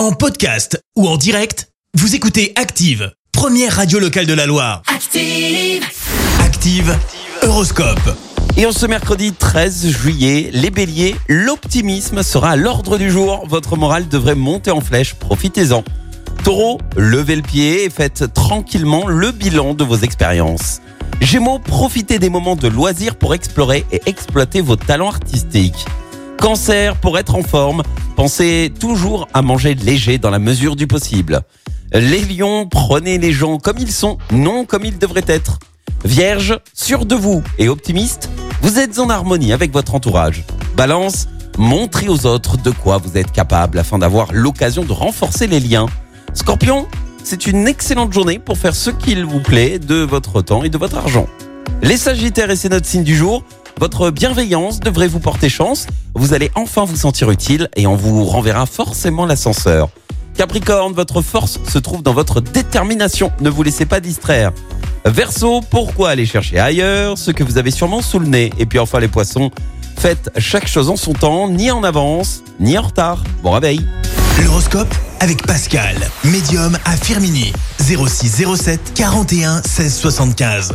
En podcast ou en direct, vous écoutez Active, première radio locale de la Loire. Active. Active, Horoscope. Et en ce mercredi 13 juillet, les béliers, l'optimisme sera à l'ordre du jour. Votre morale devrait monter en flèche, profitez-en. Taureau, levez le pied et faites tranquillement le bilan de vos expériences. Gémeaux, profitez des moments de loisirs pour explorer et exploiter vos talents artistiques. Cancer, pour être en forme, pensez toujours à manger léger dans la mesure du possible. Les lions, prenez les gens comme ils sont, non comme ils devraient être. Vierge, sûr de vous et optimiste, vous êtes en harmonie avec votre entourage. Balance, montrez aux autres de quoi vous êtes capable afin d'avoir l'occasion de renforcer les liens. Scorpion, c'est une excellente journée pour faire ce qu'il vous plaît de votre temps et de votre argent. Les Sagittaires et c'est notre signe du jour. Votre bienveillance devrait vous porter chance. Vous allez enfin vous sentir utile et on vous renverra forcément l'ascenseur. Capricorne, votre force se trouve dans votre détermination. Ne vous laissez pas distraire. Verseau, pourquoi aller chercher ailleurs ce que vous avez sûrement sous le nez? Et puis enfin les poissons, faites chaque chose en son temps, ni en avance, ni en retard. Bon réveil L'horoscope avec Pascal, médium à Firmini. 06 07 41 16 75.